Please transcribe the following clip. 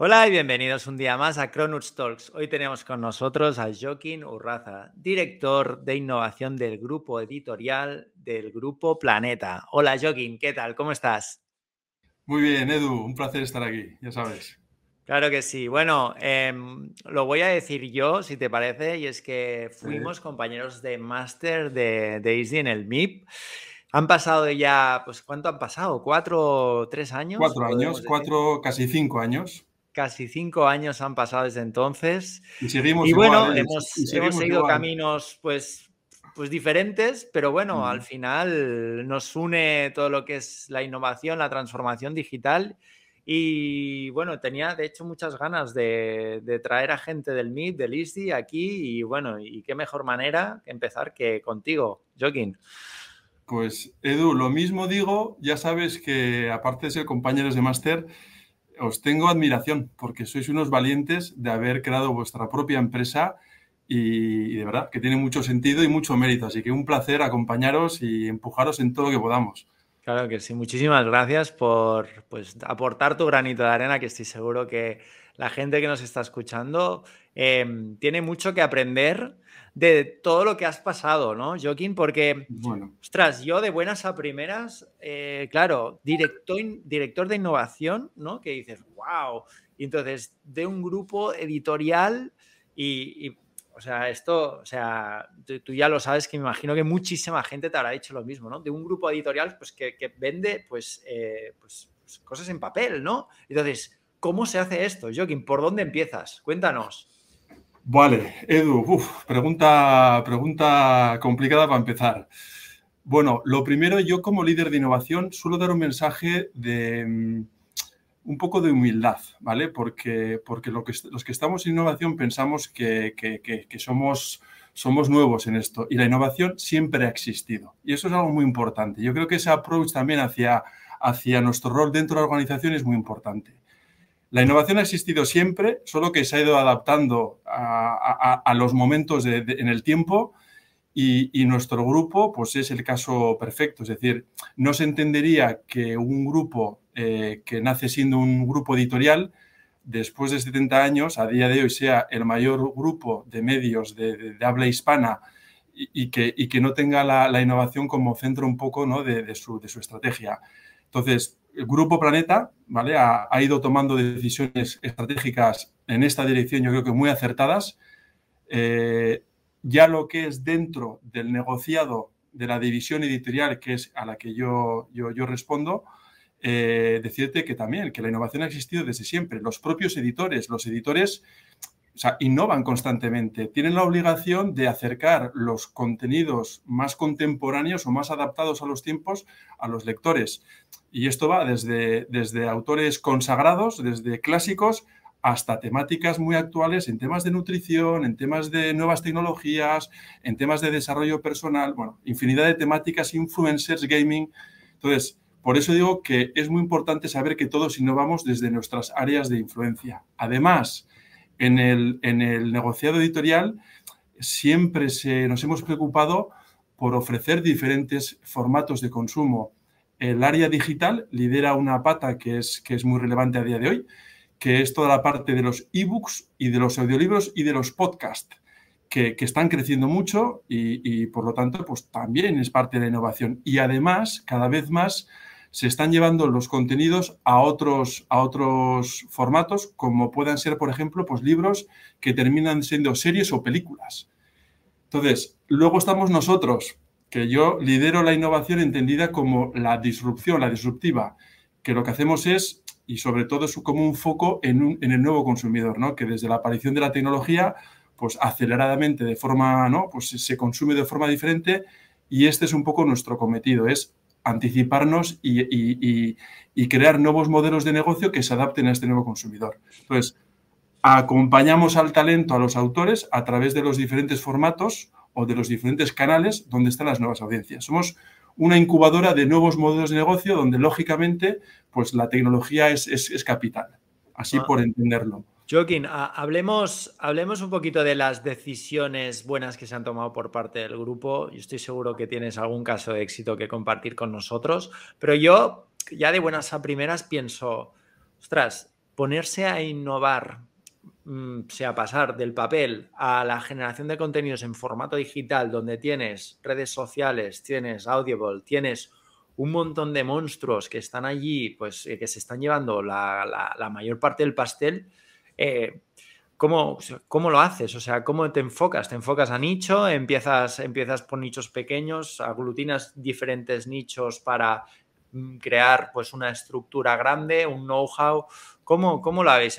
Hola y bienvenidos un día más a Cronuts Talks. Hoy tenemos con nosotros a Joaquín Urraza, director de innovación del grupo editorial del grupo Planeta. Hola Joaquín, ¿qué tal? ¿Cómo estás? Muy bien, Edu, un placer estar aquí, ya sabes. Claro que sí. Bueno, em, lo voy a decir yo, si te parece, y es que fuimos compañeros de máster de, de en el MIP. Han pasado ya, pues, ¿cuánto han pasado? ¿Cuatro, tres años? Cuatro años, cuatro, casi cinco años. Casi cinco años han pasado desde entonces. Y seguimos Y bueno, ¿eh? hemos, hemos seguido caminos, pues, pues diferentes, pero bueno, al final nos une todo lo que es la innovación, la transformación digital y bueno, tenía de hecho muchas ganas de, traer a gente del MIT, del ISDI aquí y bueno, y qué mejor manera que empezar que contigo, Joaquín. Pues Edu, lo mismo digo, ya sabes que aparte de ser compañeros de máster, os tengo admiración porque sois unos valientes de haber creado vuestra propia empresa y, de verdad que tiene mucho sentido y mucho mérito. Así que un placer acompañaros y empujaros en todo lo que podamos. Claro que sí. Muchísimas gracias por pues, aportar tu granito de arena, que estoy seguro que la gente que nos está escuchando em, tiene mucho que aprender de todo lo que has pasado, ¿no, Joaquín? Porque, bueno. ostras, yo de buenas a primeras, eh, claro, director, director de innovación, ¿no? Que dices, wow. Y entonces, de un grupo editorial y o sea, esto, o sea, tú, ya lo sabes que me imagino que muchísima gente te habrá dicho lo mismo, ¿no? De un grupo editorial pues, que, vende pues, eh, pues, pues, cosas en papel, ¿no? Entonces, ¿cómo se hace esto, Joaquín? ¿Por dónde empiezas? Cuéntanos. Vale, Edu, pregunta, pregunta complicada para empezar. Bueno, lo primero, yo como líder de innovación suelo dar un mensaje de mm, un poco de humildad, ¿vale? Porque, porque lo que, los que estamos en innovación pensamos que, somos, somos nuevos en esto y la innovación siempre ha existido. Y eso es algo muy importante. Yo creo que ese approach también hacia, hacia nuestro rol dentro de la organización es muy importante. La innovación ha existido siempre, solo que se ha ido adaptando a, los momentos en el tiempo y, nuestro grupo pues es el caso perfecto. Es decir, no se entendería que un grupo eh, que nace siendo un grupo editorial, después de 70 años, a día de hoy sea el mayor grupo de medios de, habla hispana y, que, no tenga la, innovación como centro un poco ¿no? de, su, estrategia. Entonces, el Grupo Planeta ¿vale? ha, ido tomando decisiones estratégicas en esta dirección, yo creo que muy acertadas. Eh, ya lo que es dentro del negociado de la división editorial, que es a la que yo, yo, yo respondo, eh, decirte que también, que la innovación ha existido desde siempre. Los propios editores, los editores o sea, innovan constantemente, tienen la obligación de acercar los contenidos más contemporáneos o más adaptados a los tiempos a los lectores. Y esto va desde, desde autores consagrados, desde clásicos, hasta temáticas muy actuales en temas de nutrición, en temas de nuevas tecnologías, en temas de desarrollo personal, bueno, infinidad de temáticas, influencers, gaming. Entonces, por eso digo que es muy importante saber que todos innovamos desde nuestras áreas de influencia. Además, en el, en el negociado editorial siempre se, nos hemos preocupado por ofrecer diferentes formatos de consumo. El área digital lidera una pata que es, que es muy relevante a día de hoy, que es toda la parte de los ebooks y de los audiolibros y de los podcasts, que, están creciendo mucho y, y, por lo tanto, pues también es parte de la innovación. Y además, cada vez más se están llevando los contenidos a otros, a otros formatos, como puedan ser, por ejemplo, pues libros que terminan siendo series o películas. Entonces, luego estamos nosotros, que yo lidero la innovación entendida como la disrupción, la disruptiva, que lo que hacemos es, y sobre todo es como un foco en, en el nuevo consumidor, ¿no? que desde la aparición de la tecnología, pues aceleradamente, de forma, ¿no? Pues se consume de forma diferente y este es un poco nuestro cometido, es anticiparnos y, crear nuevos modelos de negocio que se adapten a este nuevo consumidor. Entonces, acompañamos al talento, a los autores, a través de los diferentes formatos o de los diferentes canales donde están las nuevas audiencias. Somos una incubadora de nuevos modelos de negocio donde, lógicamente, pues la tecnología es, es capital. Así ah. por entenderlo. Joaquín, hablemos, hablemos un poquito de las decisiones buenas que se han tomado por parte del grupo. Yo estoy seguro que tienes algún caso de éxito que compartir con nosotros, pero yo ya de buenas a primeras pienso, ostras, ponerse a innovar, mm, sea pasar del papel a la generación de contenidos en formato digital, donde tienes redes sociales, tienes Audible, tienes un montón de monstruos que están allí, pues eh, que se están llevando la, mayor parte del pastel, eh, ¿cómo, lo haces? O sea, ¿cómo te enfocas? ¿Te enfocas a nicho? ¿Empiezas, empiezas por nichos pequeños? ¿Aglutinas diferentes nichos para mm, crear pues una estructura grande, un know-how? ¿Cómo, ¿Cómo lo habéis